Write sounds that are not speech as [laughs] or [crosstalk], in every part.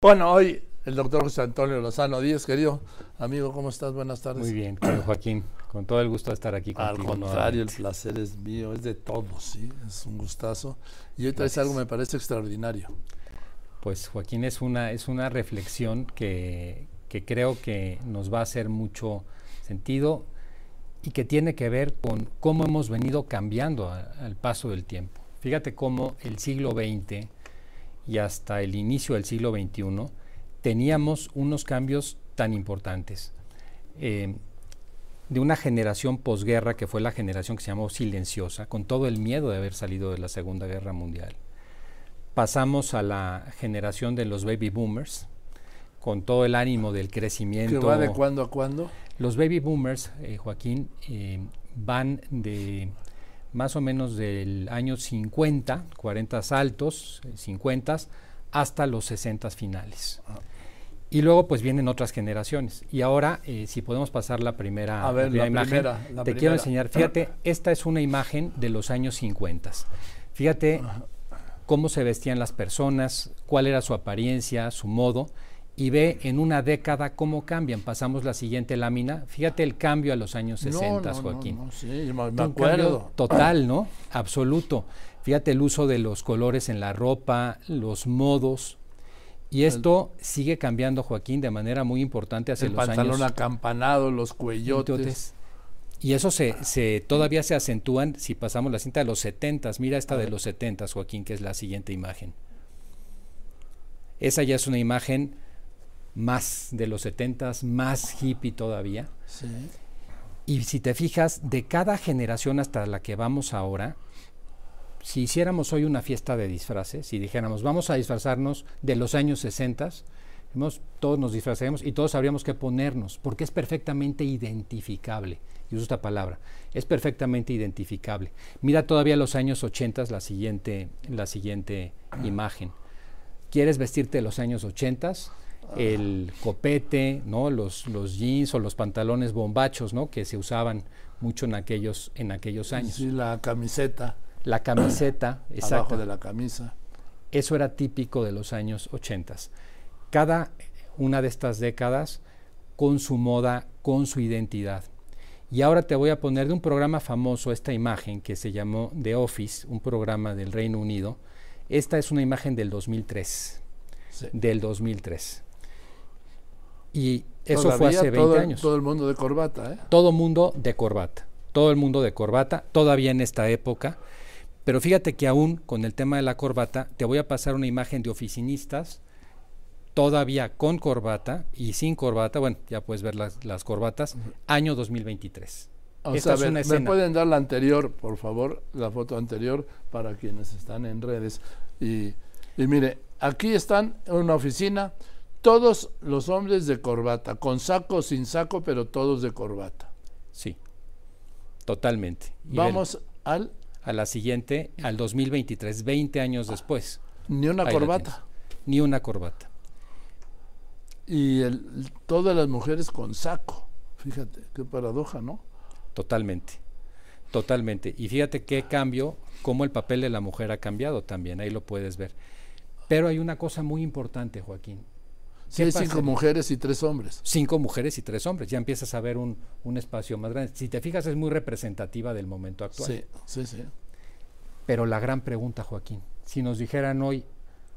Bueno, hoy el doctor José Antonio Lozano Díaz, querido amigo, ¿cómo estás? Buenas tardes. Muy bien, Joaquín, con todo el gusto de estar aquí Al contigo. contrario, el placer es mío, es de todos, sí, es un gustazo. Y hoy traes algo, me parece extraordinario. Pues Joaquín es una, es una reflexión que, que creo que nos va a hacer mucho sentido y que tiene que ver con cómo hemos venido cambiando a- al paso del tiempo. Fíjate cómo el siglo XX y hasta el inicio del siglo XXI teníamos unos cambios tan importantes. Eh, de una generación posguerra que fue la generación que se llamó silenciosa, con todo el miedo de haber salido de la Segunda Guerra Mundial. Pasamos a la generación de los baby boomers, con todo el ánimo del ¿Que crecimiento. va de cuándo a cuándo? Los baby boomers, eh, Joaquín, eh, van de más o menos del año 50, 40 altos, eh, 50, hasta los 60 finales. Ah. Y luego pues vienen otras generaciones. Y ahora, eh, si podemos pasar la primera, A ver, la imagen, primera, la te primera. quiero enseñar. Fíjate, [clears throat] esta es una imagen de los años 50. Fíjate cómo se vestían las personas, cuál era su apariencia, su modo, y ve en una década cómo cambian. Pasamos la siguiente lámina. Fíjate el cambio a los años 60, no, no, Joaquín. no, sí, me, acuerdo. total, ¿no? Absoluto. Fíjate el uso de los colores en la ropa, los modos. Y esto sigue cambiando, Joaquín, de manera muy importante hacia El los pantalón años. acampanado, los cuellotes. Y eso se, se todavía se acentúan si pasamos la cinta de los 70. Mira esta de los 70, Joaquín, que es la siguiente imagen. Esa ya es una imagen más de los 70, más hippie todavía. Sí. Y si te fijas, de cada generación hasta la que vamos ahora, si hiciéramos hoy una fiesta de disfraces, si dijéramos, vamos a disfrazarnos de los años 60, digamos, todos nos disfrazaríamos y todos sabríamos qué ponernos, porque es perfectamente identificable. Y uso esta palabra, es perfectamente identificable. Mira todavía los años 80, la siguiente, la siguiente imagen. ¿Quieres vestirte de los años 80? El copete, ¿no? Los, los jeans o los pantalones bombachos, ¿no? Que se usaban mucho en aquellos, en aquellos años. Sí, la camiseta La [clears throat] camiseta, abajo exacto. de la camisa. Eso era típico de los años 80. Cada una de estas décadas con su moda, con su identidad. Y ahora te voy a poner de un programa famoso esta imagen que se llamó The Office, un programa del Reino Unido. Esta es una imagen del 2003, Sí. del 2003. Y eso fue hace 20 todo, años. Todo el mundo de corbata, ¿eh? Todo mundo de corbata, todo el mundo de corbata, todavía en esta época. Pero fíjate que aún con el tema de la corbata, te voy a pasar una imagen de oficinistas, todavía con corbata y sin corbata, bueno, ya puedes ver las, las corbatas, año 2023. O Esta sea, es una ¿me escena. pueden dar la anterior, por favor? La foto anterior para quienes están en redes. Y, y mire, aquí están en una oficina todos los hombres de corbata, con saco o sin saco, pero todos de corbata. Sí, totalmente. Y Vamos al a la siguiente, al 2023, 20 años después. ni una Ahí corbata. Ni una corbata. Y el- todas las mujeres con saco. Fíjate, qué paradoja, ¿no? Totalmente, totalmente. Y fíjate qué cambio, cómo el papel de la mujer ha cambiado también, ahí lo puedes ver. Pero hay una cosa muy importante, Joaquín. Sí, ¿Qué hay cinco mujeres y tres hombres. Cinco mujeres y tres hombres, ya empiezas a ver un, un espacio más grande. Si te fijas, es muy representativa del momento actual. Sí, sí, sí. Pero la gran pregunta, Joaquín, si nos dijeran hoy,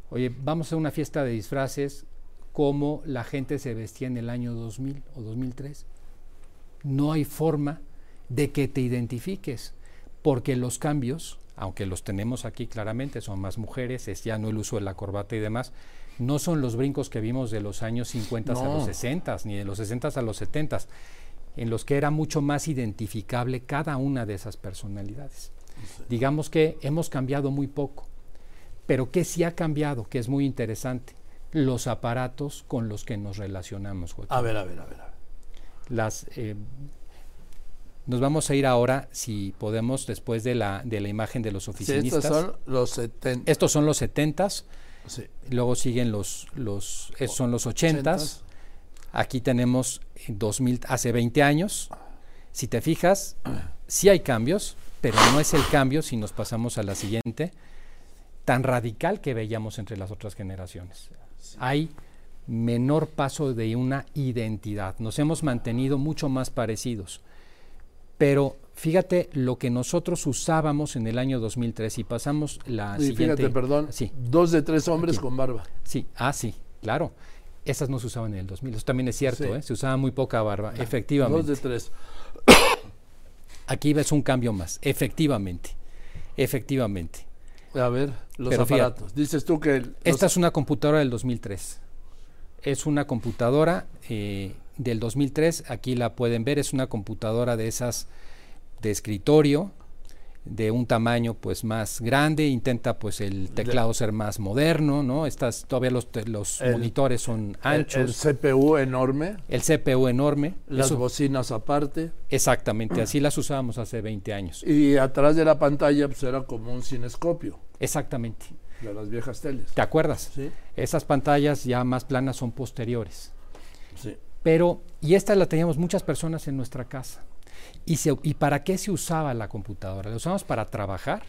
oye, vamos a una fiesta de disfraces, ¿cómo la gente se vestía en el año 2000 o 2003? No hay forma de que te identifiques, porque los cambios, aunque los tenemos aquí claramente, son más mujeres, es ya no el uso de la corbata y demás, no son los brincos que vimos de los años 50 a los 60, ni de los 60 a los 70, en los que era mucho más identificable cada una de esas personalidades. Digamos que hemos cambiado muy poco, pero que sí ha cambiado, que es muy interesante, los aparatos con los que nos relacionamos. Joaquín. A ver, a ver, a ver. a ver. Las, eh, nos vamos a ir ahora, si podemos, después de la, de la imagen de los Sí, oficinistas. estos son los 70. Estos son los 70s, Sí. luego siguen los, los, estos son los 80s. Aquí tenemos en 2000, hace 20 años. Si te fijas, sí hay cambios, pero no es el cambio, si nos pasamos a la siguiente, tan radical que veíamos entre las otras generaciones. Hay menor paso de una identidad. Nos hemos mantenido mucho más parecidos. Pero fíjate lo que nosotros usábamos en el año 2003 y pasamos la y siguiente. Fíjate, perdón, Sí, dos de tres hombres con barba. sí, ah, sí, claro. Esas no se usaban en el 2000. Eso también es cierto, Sí. ¿eh? se usaba muy poca barba, Dos efectivamente. de tres. [coughs] Aquí ves un cambio más, efectivamente, efectivamente. A ver, los Pero fíjate, aparatos. Dices tú que Esta es una computadora del 2003. Es una computadora eh, del 2003. Aquí la pueden ver. Es una computadora de esas de escritorio, de un tamaño pues más grande. Intenta pues el teclado ser más moderno, ¿no? Estas todavía los, los El- monitores son el, el anchos. CPU enorme, El, CPU enorme. las Eso- bocinas aparte, exactamente. Así las usábamos hace 20 años. y atrás de la pantalla pues era como un cinescopio Exactamente. de las viejas teles. ¿Te acuerdas? Sí, Esas pantallas ya más planas son posteriores. sí. Pero, y esta la teníamos muchas personas en nuestra casa. ¿Y, se- ¿Y para qué se usaba la computadora? La usábamos para trabajar,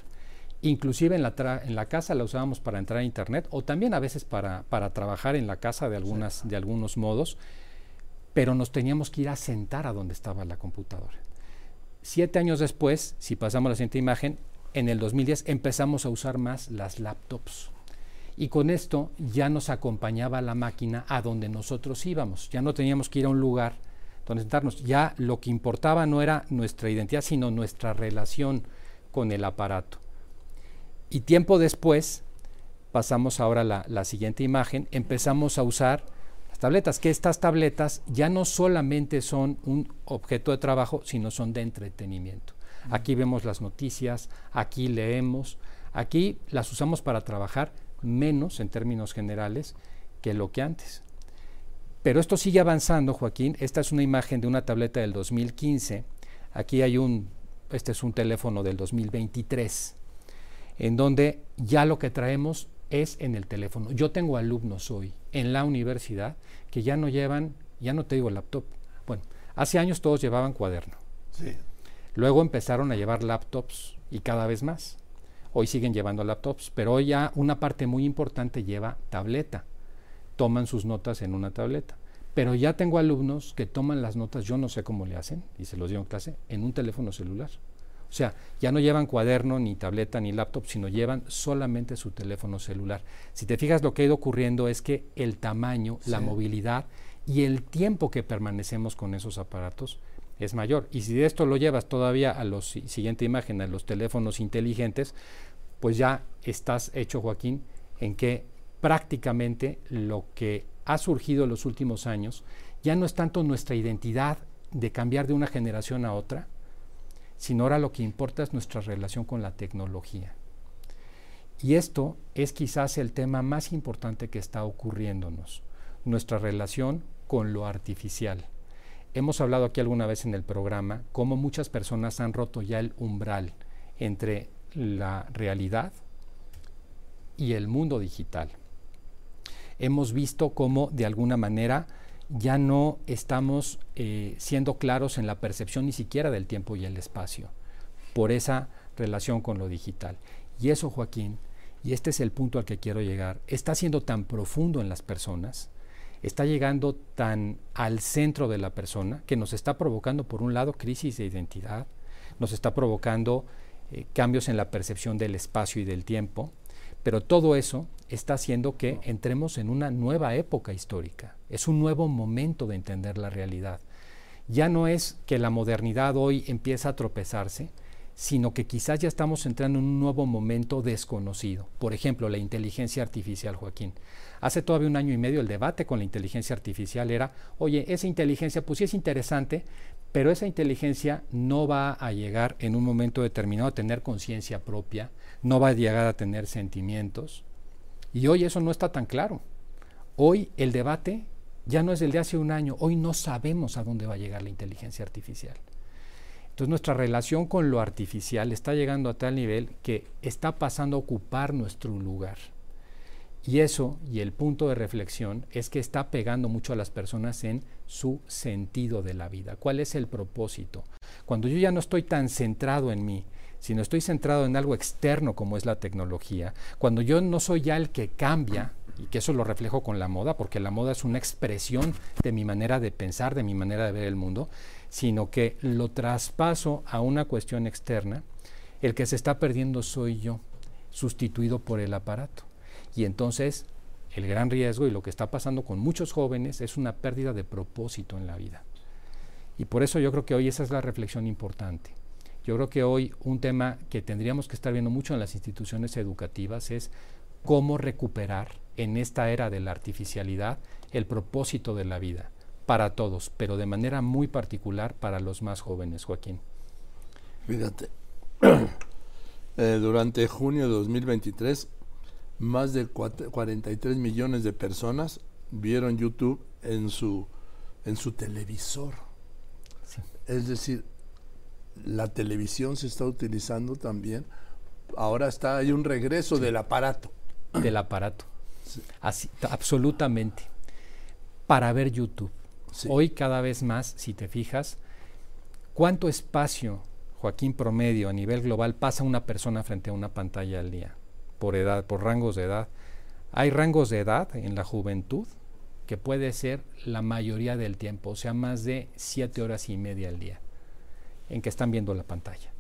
inclusive en la, tra- en la casa la usábamos para entrar a internet o también a veces para, para trabajar en la casa de, algunas, de algunos modos, pero nos teníamos que ir a sentar a donde estaba la computadora. Siete años después, si pasamos a la siguiente imagen, en el 2010 empezamos a usar más las laptops. Y con esto ya nos acompañaba la máquina a donde nosotros íbamos. Ya no teníamos que ir a un lugar donde sentarnos. Ya lo que importaba no era nuestra identidad, sino nuestra relación con el aparato. Y tiempo después, pasamos ahora a la, la siguiente imagen, empezamos a usar las tabletas, que estas tabletas ya no solamente son un objeto de trabajo, sino son de entretenimiento. Aquí vemos las noticias, aquí leemos, aquí las usamos para trabajar menos en términos generales que lo que antes. Pero esto sigue avanzando, Joaquín. Esta es una imagen de una tableta del 2015. Aquí hay un, este es un teléfono del 2023, en donde ya lo que traemos es en el teléfono. Yo tengo alumnos hoy en la universidad que ya no llevan, ya no te digo laptop. Bueno, hace años todos llevaban cuaderno. Sí. Luego empezaron a llevar laptops y cada vez más. Hoy siguen llevando laptops, pero hoy ya una parte muy importante lleva tableta. Toman sus notas en una tableta. Pero ya tengo alumnos que toman las notas, yo no sé cómo le hacen, y se los digo en clase, en un teléfono celular. O sea, ya no llevan cuaderno, ni tableta, ni laptop, sino llevan solamente su teléfono celular. Si te fijas, lo que ha ido ocurriendo es que el tamaño, la movilidad y el tiempo que permanecemos con esos aparatos es mayor. Y si de esto lo llevas todavía a la siguiente imagen, a los teléfonos inteligentes, pues ya estás hecho, Joaquín, en que prácticamente lo que ha surgido en los últimos años ya no es tanto nuestra identidad de cambiar de una generación a otra, sino ahora lo que importa es nuestra relación con la tecnología. Y esto es quizás el tema más importante que está ocurriéndonos, nuestra relación con lo artificial. Hemos hablado aquí alguna vez en el programa cómo muchas personas han roto ya el umbral entre la realidad y el mundo digital. Hemos visto cómo de alguna manera ya no estamos eh, siendo claros en la percepción ni siquiera del tiempo y el espacio por esa relación con lo digital. Y eso, Joaquín, y este es el punto al que quiero llegar, está siendo tan profundo en las personas, está llegando tan al centro de la persona que nos está provocando, por un lado, crisis de identidad, nos está provocando eh, cambios en la percepción del espacio y del tiempo, pero todo eso está haciendo que entremos en una nueva época histórica. Es un nuevo momento de entender la realidad. Ya no es que la modernidad hoy empieza a tropezarse, sino que quizás ya estamos entrando en un nuevo momento desconocido. Por ejemplo, la inteligencia artificial, Joaquín. Hace todavía un año y medio el debate con la inteligencia artificial era, oye, esa inteligencia pues sí es interesante, pero esa inteligencia no va a llegar en un momento determinado a tener conciencia propia, no va a llegar a tener sentimientos. Y hoy eso no está tan claro. Hoy el debate ya no es el de hace un año, hoy no sabemos a dónde va a llegar la inteligencia artificial. Entonces nuestra relación con lo artificial está llegando a tal nivel que está pasando a ocupar nuestro lugar. Y eso, y el punto de reflexión, es que está pegando mucho a las personas en su sentido de la vida. ¿Cuál es el propósito? Cuando yo ya no estoy tan centrado en mí, sino estoy centrado en algo externo como es la tecnología, cuando yo no soy ya el que cambia y que eso lo reflejo con la moda, porque la moda es una expresión de mi manera de pensar, de mi manera de ver el mundo, sino que lo traspaso a una cuestión externa, el que se está perdiendo soy yo, sustituido por el aparato. Y entonces el gran riesgo y lo que está pasando con muchos jóvenes es una pérdida de propósito en la vida. Y por eso yo creo que hoy esa es la reflexión importante. Yo creo que hoy un tema que tendríamos que estar viendo mucho en las instituciones educativas es cómo recuperar en esta era de la artificialidad el propósito de la vida para todos, pero de manera muy particular para los más jóvenes, Joaquín. Fíjate, [clears throat] eh, durante junio de 2023, más de 43 millones de personas vieron YouTube en su, en su televisor. Es decir, la televisión se está utilizando también. Ahora está hay un regreso del aparato. Del aparato. Así, absolutamente. Para ver YouTube. Hoy cada vez más, si te fijas, ¿cuánto espacio, Joaquín promedio, a nivel global pasa una persona frente a una pantalla al día? Por edad, por rangos de edad. Hay rangos de edad en la juventud que puede ser la mayoría del tiempo, o sea, más de siete horas y media al día en que están viendo la pantalla.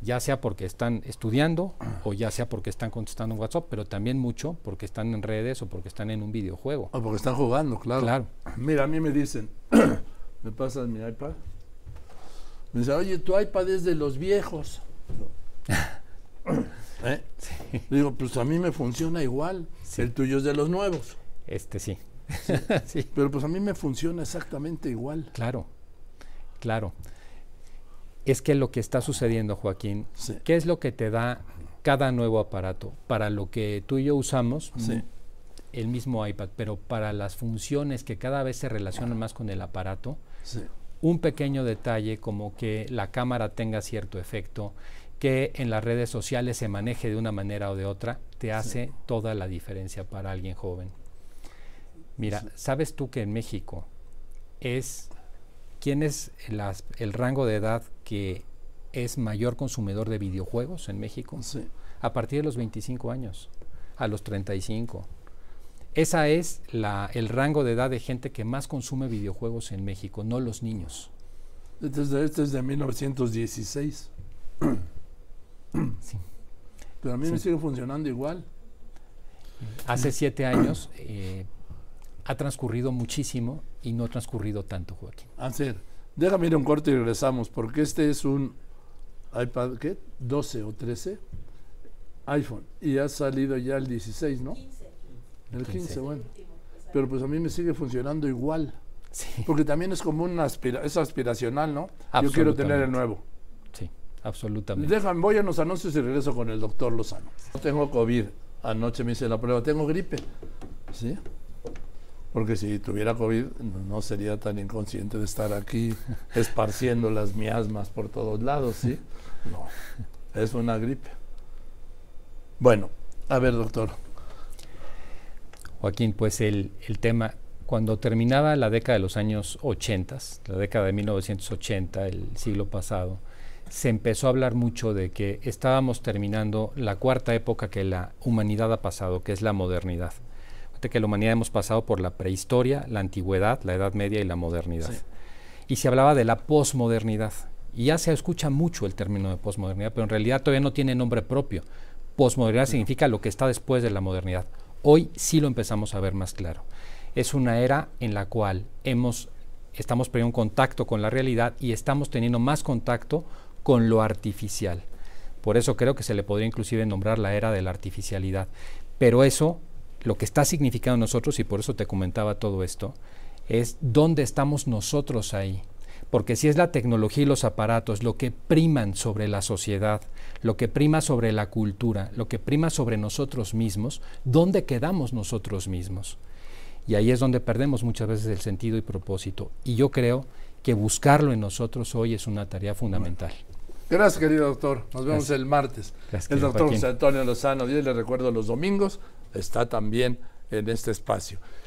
Ya sea porque están estudiando o ya sea porque están contestando en WhatsApp, pero también mucho porque están en redes o porque están en un videojuego. O porque están jugando, claro. Claro. Mira, a mí me dicen, [clears throat] ¿me pasas mi iPad? Me dice, oye, tu iPad es de los viejos. [laughs] ¿Eh? Digo, pues a mí me funciona igual. El tuyo es de los nuevos. Este sí. [laughs] sí. Pero pues a mí me funciona exactamente igual. Claro, claro es que lo que está sucediendo, Joaquín, ¿qué es lo que te da cada nuevo aparato? Para lo que tú y yo usamos, el mismo iPad, pero para las funciones que cada vez se relacionan más con el aparato, un pequeño detalle como que la cámara tenga cierto efecto, que en las redes sociales se maneje de una manera o de otra, te hace toda la diferencia para alguien joven. Mira, ¿sabes tú que en México es quién es el rango de edad que es mayor consumidor de videojuegos en México? Sí. A partir de los 25 años, a los 35. Esa es la, el rango de edad de gente que más consume videojuegos en México, no los niños. Este es de, 1916. sí. Pero a mí me sigue funcionando igual. Hace siete años eh, ha transcurrido muchísimo y no ha transcurrido tanto, Joaquín. Hacer. Déjame ir a un corte y regresamos, porque este es un iPad, ¿qué? 12 o 13 iPhone. Y ha salido ya el 16, ¿no? 15. El 15, bueno. Pero pues a mí me sigue funcionando igual. Sí. Porque también es como una aspira es aspiracional, ¿no? Yo quiero tener el nuevo. Sí, absolutamente. Déjame, voy a los anuncios y regreso con el doctor Lozano. No tengo COVID. Anoche me hice la prueba. Tengo gripe. ¿Sí? Porque si tuviera COVID no sería tan inconsciente de estar aquí [laughs] esparciendo las miasmas por todos lados, ¿sí? No, es una gripe. Bueno, a ver, doctor. Joaquín, pues el, el tema, cuando terminaba la década de los años 80, la década de 1980, el siglo pasado, se empezó a hablar mucho de que estábamos terminando la cuarta época que la humanidad ha pasado, que es la modernidad que la humanidad hemos pasado por la prehistoria, la antigüedad, la Edad Media y la modernidad. Y se hablaba de la posmodernidad. Y ya se escucha mucho el término de posmodernidad, pero en realidad todavía no tiene nombre propio. Posmodernidad significa lo que está después de la modernidad. Hoy sí lo empezamos a ver más claro. Es una era en la cual hemos, estamos perdiendo contacto con la realidad y estamos teniendo más contacto con lo artificial. Por eso creo que se le podría inclusive nombrar la era de la artificialidad. Pero eso lo que está significando nosotros, y por eso te comentaba todo esto, es dónde estamos nosotros ahí. Porque si es la tecnología y los aparatos lo que priman sobre la sociedad, lo que prima sobre la cultura, lo que prima sobre nosotros mismos, ¿dónde quedamos nosotros mismos? Y ahí es donde perdemos muchas veces el sentido y propósito. Y yo creo que buscarlo en nosotros hoy es una tarea fundamental. Gracias, querido doctor. Nos vemos el martes. el doctor José Antonio Lozano. Y le recuerdo los domingos está también en este espacio.